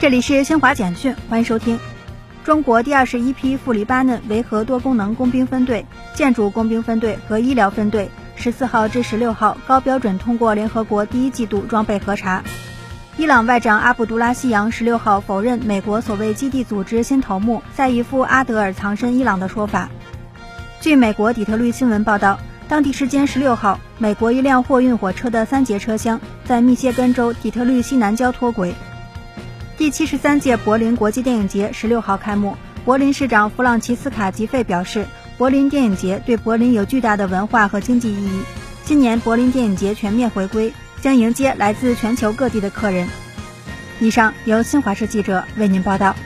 这里是新华简讯，欢迎收听。中国第二十一批赴黎巴嫩维和多功能工兵分队、建筑工兵分队和医疗分队十四号至十六号高标准通过联合国第一季度装备核查。伊朗外长阿卜杜拉希扬十六号否认美国所谓基地组织新头目赛义夫阿德尔藏身伊朗的说法。据美国底特律新闻报道，当地时间十六号，美国一辆货运火车的三节车厢在密歇根州底特律西南郊脱轨。第七十三届柏林国际电影节十六号开幕，柏林市长弗朗齐斯卡·吉费表示，柏林电影节对柏林有巨大的文化和经济意义。今年柏林电影节全面回归，将迎接来自全球各地的客人。以上由新华社记者为您报道。